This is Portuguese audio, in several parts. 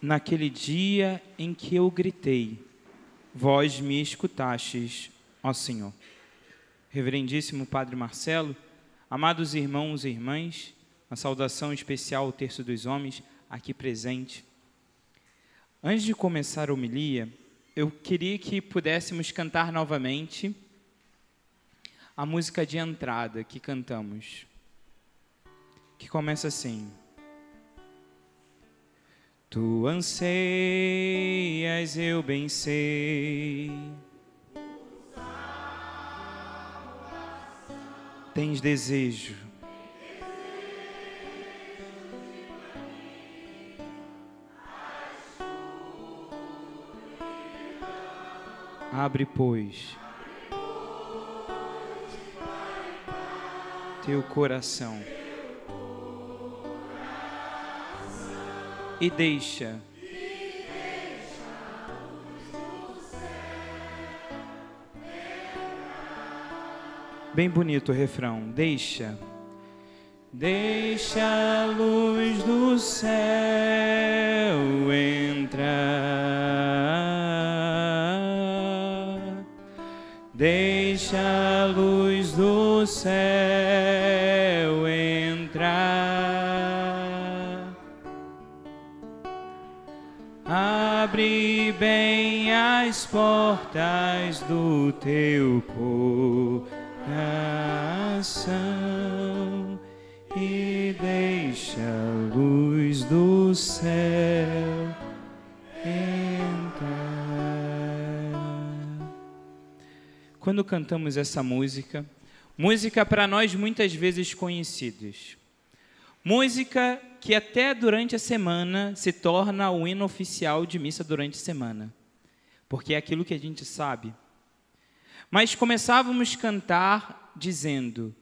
naquele dia em que eu gritei, vós me escutastes, ó Senhor. Reverendíssimo Padre Marcelo, amados irmãos e irmãs, uma saudação especial ao Terço dos Homens aqui presente. Antes de começar a homilia, eu queria que pudéssemos cantar novamente a música de entrada que cantamos, que começa assim. Tu anseias, eu bem sei. Tens desejo. Abre, pois, teu coração. E deixa. Bem bonito o refrão. Deixa. Deixa a luz do céu entrar. Deixa a luz do céu entrar. As portas do teu coração e deixa a luz do céu entrar. Quando cantamos essa música, música para nós muitas vezes conhecidas, música que até durante a semana se torna o hino oficial de missa durante a semana, porque é aquilo que a gente sabe. Mas começávamos a cantar dizendo: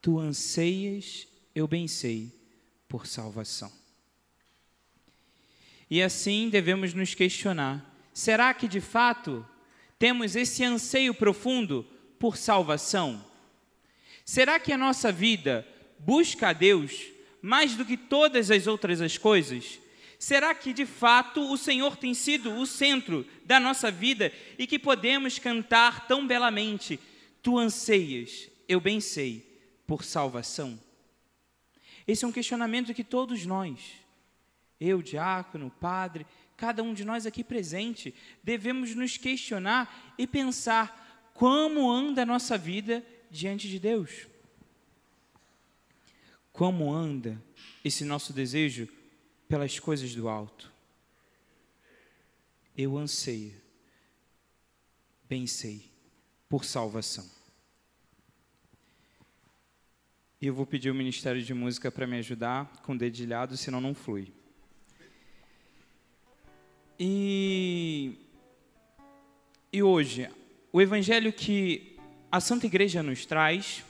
Tu anseias, eu bem sei, por salvação. E assim devemos nos questionar: será que de fato temos esse anseio profundo por salvação? Será que a nossa vida busca a Deus mais do que todas as outras as coisas? Será que de fato o Senhor tem sido o centro da nossa vida e que podemos cantar tão belamente: Tu anseias, eu bem sei, por salvação? Esse é um questionamento que todos nós, eu, diácono, padre, cada um de nós aqui presente, devemos nos questionar e pensar como anda a nossa vida diante de Deus. Como anda esse nosso desejo pelas coisas do alto? Eu anseio, bem sei, por salvação. E eu vou pedir o Ministério de Música para me ajudar com dedilhado, senão não flui. E, e hoje, o evangelho que a Santa Igreja nos traz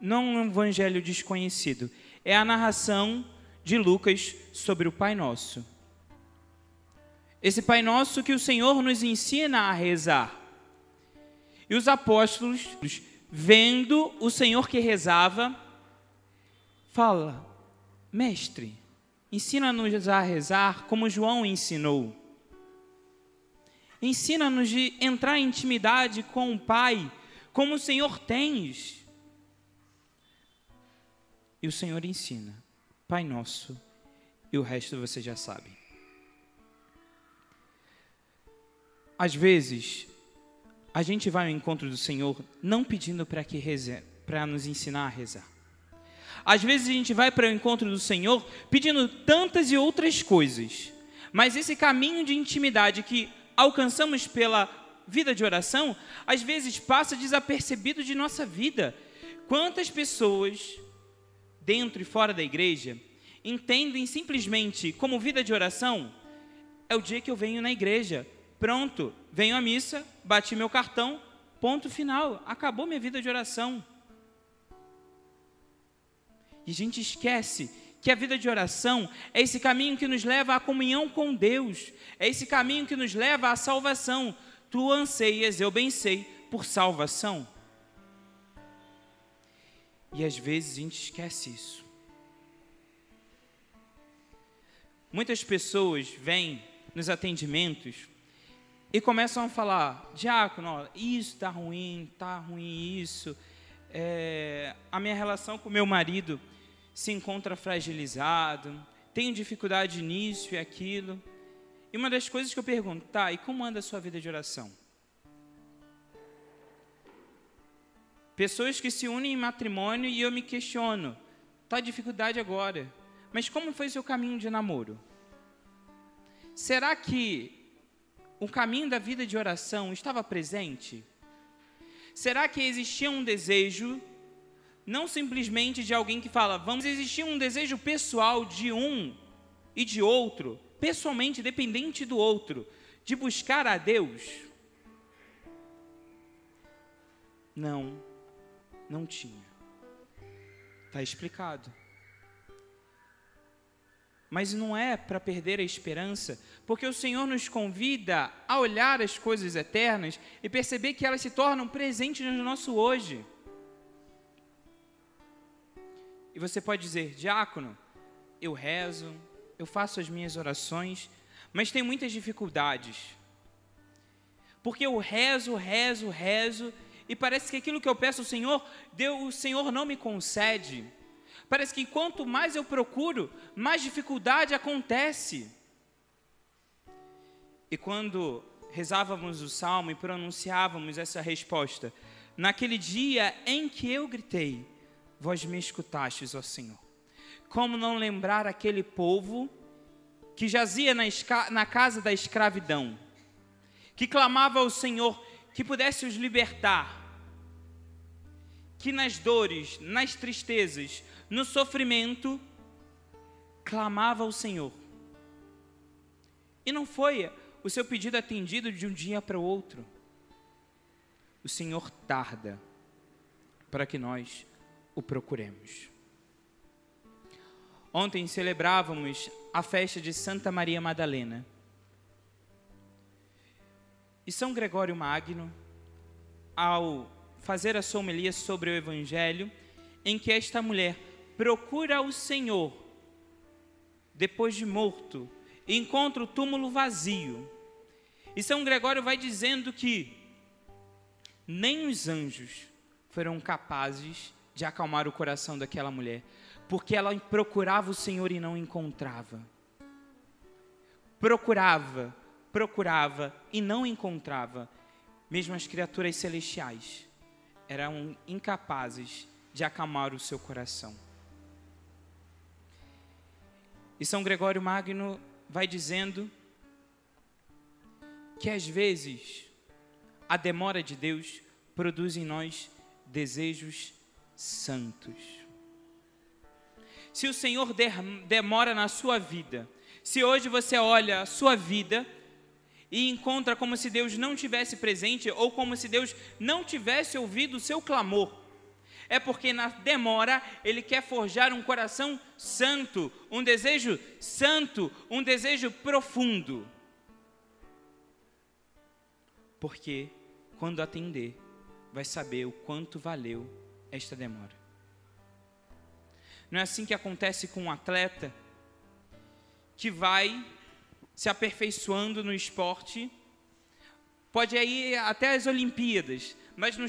não é um evangelho desconhecido, é a narração de Lucas sobre o Pai Nosso. Esse Pai Nosso que o Senhor nos ensina a rezar. E os apóstolos, vendo o Senhor que rezava, fala: Mestre, ensina-nos a rezar como João ensinou. Ensina-nos de entrar em intimidade com o Pai, como o Senhor tens. E o Senhor ensina, Pai Nosso, e o resto você já sabe. Às vezes, a gente vai ao encontro do Senhor não pedindo para que reze, para nos ensinar a rezar. Às vezes a gente vai para o encontro do Senhor pedindo tantas e outras coisas, mas esse caminho de intimidade que alcançamos pela vida de oração, às vezes passa desapercebido de nossa vida. Quantas pessoas, dentro e fora da igreja, entendem simplesmente como vida de oração é o dia que eu venho na igreja, pronto, venho à missa, bati meu cartão, ponto final, acabou minha vida de oração. E a gente esquece que a vida de oração é esse caminho que nos leva à comunhão com Deus, é esse caminho que nos leva à salvação. Tu anseias, eu bem sei, por salvação. E às vezes a gente esquece isso. Muitas pessoas vêm nos atendimentos e começam a falar, diácono, isso está ruim, está ruim isso, é, a minha relação com meu marido se encontra fragilizado, tenho dificuldade nisso e aquilo. E uma das coisas que eu pergunto, tá, e como anda a sua vida de oração? Pessoas que se unem em matrimônio e eu me questiono, tá dificuldade agora, mas como foi seu caminho de namoro? Será que o caminho da vida de oração estava presente? Será que existia um desejo, não simplesmente de alguém que fala, vamos existir um desejo pessoal de um e de outro, pessoalmente dependente do outro, de buscar a Deus? Não, não tinha. Está explicado. Mas não é para perder a esperança, porque o Senhor nos convida a olhar as coisas eternas e perceber que elas se tornam presentes no nosso hoje. E você pode dizer, diácono, eu rezo, eu faço as minhas orações, mas tem muitas dificuldades. Porque eu rezo, rezo, rezo, e parece que aquilo que eu peço ao Senhor, Deus, o Senhor não me concede. Parece que quanto mais eu procuro, mais dificuldade acontece. E quando rezávamos o salmo e pronunciávamos essa resposta, naquele dia em que eu gritei, vós me escutastes, ó Senhor. Como não lembrar aquele povo que jazia na, na casa da escravidão, que clamava ao Senhor que pudesse os libertar, que nas dores, nas tristezas, no sofrimento, clamava ao Senhor. E não foi o seu pedido atendido de um dia para o outro. O Senhor tarda para que nós o procuremos. Ontem celebrávamos a festa de Santa Maria Madalena. E São Gregório Magno, ao fazer a sua homilia sobre o Evangelho, em que esta mulher procura o Senhor depois de morto e encontra o túmulo vazio. E São Gregório vai dizendo que nem os anjos foram capazes de acalmar o coração daquela mulher, porque ela procurava o Senhor e não encontrava. Procurava, procurava e não encontrava, mesmo as criaturas celestiais eram incapazes de acalmar o seu coração. E São Gregório Magno vai dizendo que às vezes a demora de Deus produz em nós desejos santos. Se o Senhor demora na sua vida, se hoje você olha a sua vida e encontra como se Deus não tivesse presente ou como se Deus não tivesse ouvido o seu clamor. É porque na demora ele quer forjar um coração santo, um desejo santo, um desejo profundo. Porque quando atender, vai saber o quanto valeu esta demora. Não é assim que acontece com um atleta que vai se aperfeiçoando no esporte, pode ir até as Olimpíadas, mas não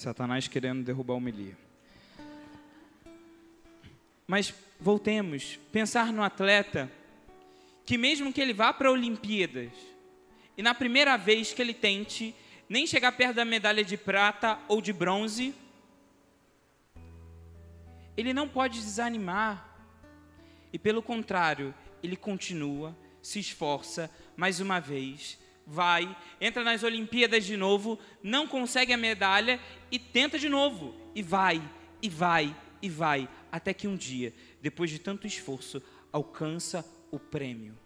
Satanás querendo derrubar a homilia. Mas voltemos, pensar no atleta que mesmo que ele vá para Olimpíadas e na primeira vez que ele tente, nem chegar perto da medalha de prata ou de bronze. Ele não pode desanimar. E pelo contrário, ele continua, se esforça mais uma vez, vai, entra nas Olimpíadas de novo, não consegue a medalha e tenta de novo, e vai, e vai, e vai, até que um dia, depois de tanto esforço, alcança o prêmio.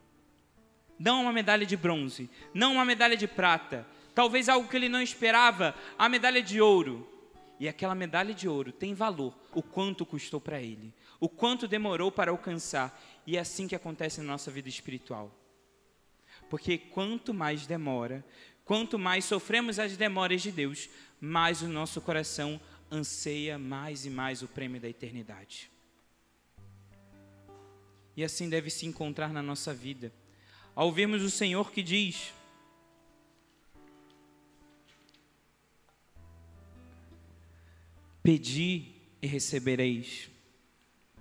Não uma medalha de bronze, não uma medalha de prata, talvez algo que ele não esperava, a medalha de ouro. E aquela medalha de ouro tem valor, o quanto custou para ele, o quanto demorou para alcançar. E é assim que acontece na nossa vida espiritual. Porque quanto mais demora, quanto mais sofremos as demoras de Deus, mais o nosso coração anseia mais e mais o prêmio da eternidade. E assim deve se encontrar na nossa vida. Ao ouvirmos o Senhor que diz: Pedi e recebereis,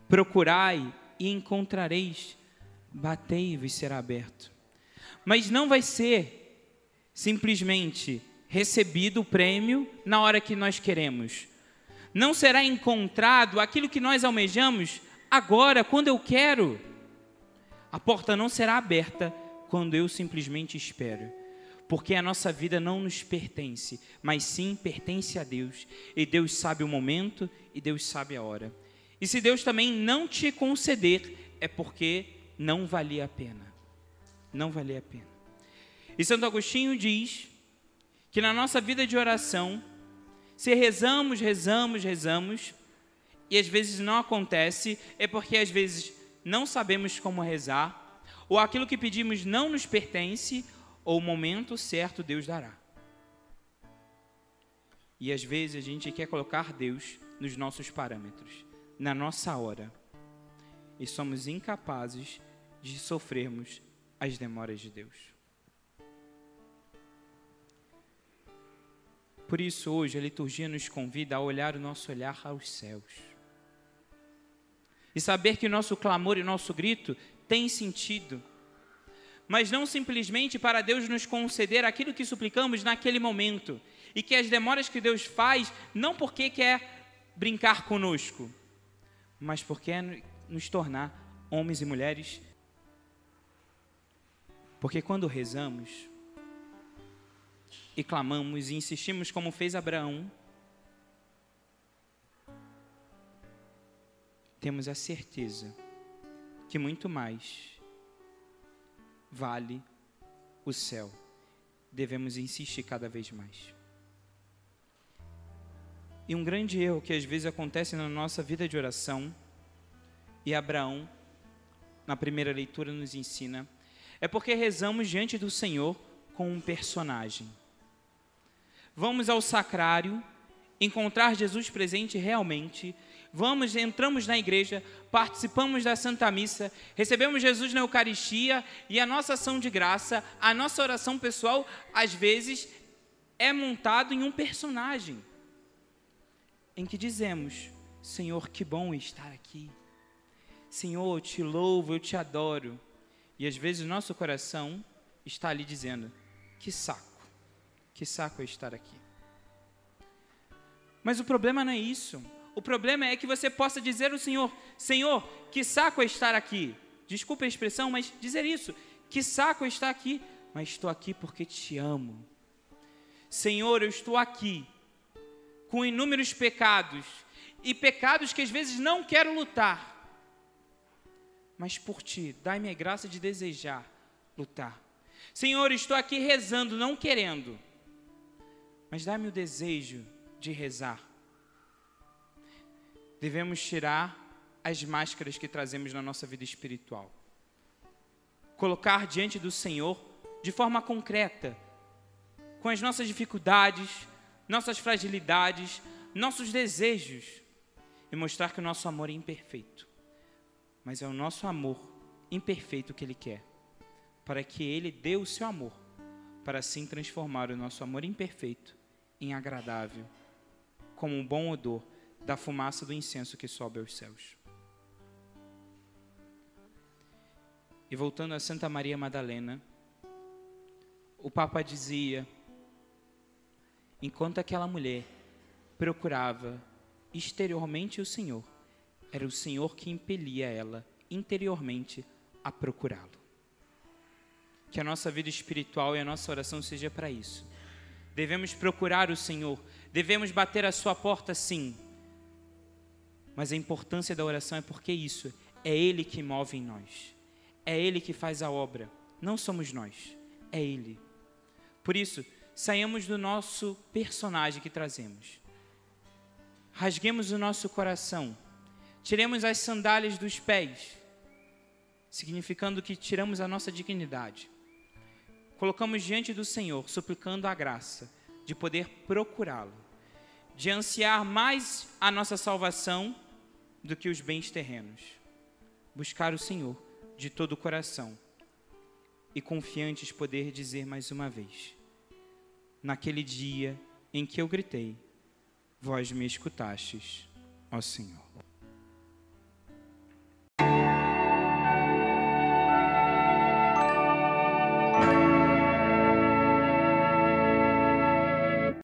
procurai e encontrareis, batei e vos será aberto. Mas não vai ser simplesmente recebido o prêmio na hora que nós queremos. Não será encontrado aquilo que nós almejamos agora, quando eu quero. A porta não será aberta quando eu simplesmente espero. Porque a nossa vida não nos pertence, mas sim pertence a Deus. E Deus sabe o momento e Deus sabe a hora. E se Deus também não te conceder, é porque não valia a pena. Não valia a pena. E Santo Agostinho diz que na nossa vida de oração, se rezamos, rezamos, rezamos, e às vezes não acontece, é porque às vezes não sabemos como rezar, ou aquilo que pedimos não nos pertence, ou o momento certo Deus dará. E às vezes a gente quer colocar Deus nos nossos parâmetros, na nossa hora, e somos incapazes de sofrermos as demoras de Deus. Por isso, hoje, a liturgia nos convida a olhar o nosso olhar aos céus. E saber que o nosso clamor e o nosso grito tem sentido. Mas não simplesmente para Deus nos conceder aquilo que suplicamos naquele momento. E que as demoras que Deus faz, não porque quer brincar conosco, mas porque é nos tornar homens e mulheres porque quando rezamos e clamamos e insistimos como fez Abraão, temos a certeza que muito mais vale o céu. Devemos insistir cada vez mais. E um grande erro que às vezes acontece na nossa vida de oração, e Abraão, na primeira leitura, nos ensina, é porque rezamos diante do Senhor com um personagem. Vamos ao sacrário, encontrar Jesus presente realmente. Vamos, entramos na igreja, participamos da Santa Missa, recebemos Jesus na Eucaristia e a nossa ação de graça, a nossa oração pessoal, às vezes é montado em um personagem em que dizemos: Senhor, que bom estar aqui. Senhor, eu te louvo, eu te adoro. E às vezes nosso coração está ali dizendo: que saco, que saco é estar aqui. Mas o problema não é isso. O problema é que você possa dizer ao Senhor: Senhor, que saco é estar aqui. Desculpe a expressão, mas dizer isso: que saco é estar aqui, mas estou aqui porque te amo. Senhor, eu estou aqui com inúmeros pecados e pecados que às vezes não quero lutar mas por ti, dai-me a graça de desejar lutar. Senhor, estou aqui rezando, não querendo, mas dai-me o desejo de rezar. Devemos tirar as máscaras que trazemos na nossa vida espiritual. Colocar diante do Senhor de forma concreta, com as nossas dificuldades, nossas fragilidades, nossos desejos, e mostrar que o nosso amor é imperfeito mas é o nosso amor imperfeito que Ele quer, para que Ele dê o seu amor, para assim transformar o nosso amor imperfeito em agradável, como um bom odor da fumaça do incenso que sobe aos céus. E voltando a Santa Maria Madalena, o Papa dizia: enquanto aquela mulher procurava exteriormente o Senhor, era o Senhor que impelia ela interiormente a procurá-lo. Que a nossa vida espiritual e a nossa oração seja para isso. Devemos procurar o Senhor, devemos bater a sua porta sim. Mas a importância da oração é porque isso é Ele que move em nós, é Ele que faz a obra, não somos nós, é Ele. Por isso, saiamos do nosso personagem que trazemos, rasguemos o nosso coração tiremos as sandálias dos pés, significando que tiramos a nossa dignidade. colocamos diante do Senhor, suplicando a graça de poder procurá-lo, de ansiar mais a nossa salvação do que os bens terrenos. Buscar o Senhor de todo o coração e confiantes poder dizer mais uma vez: Naquele dia em que eu gritei, vós me escutastes, ó Senhor.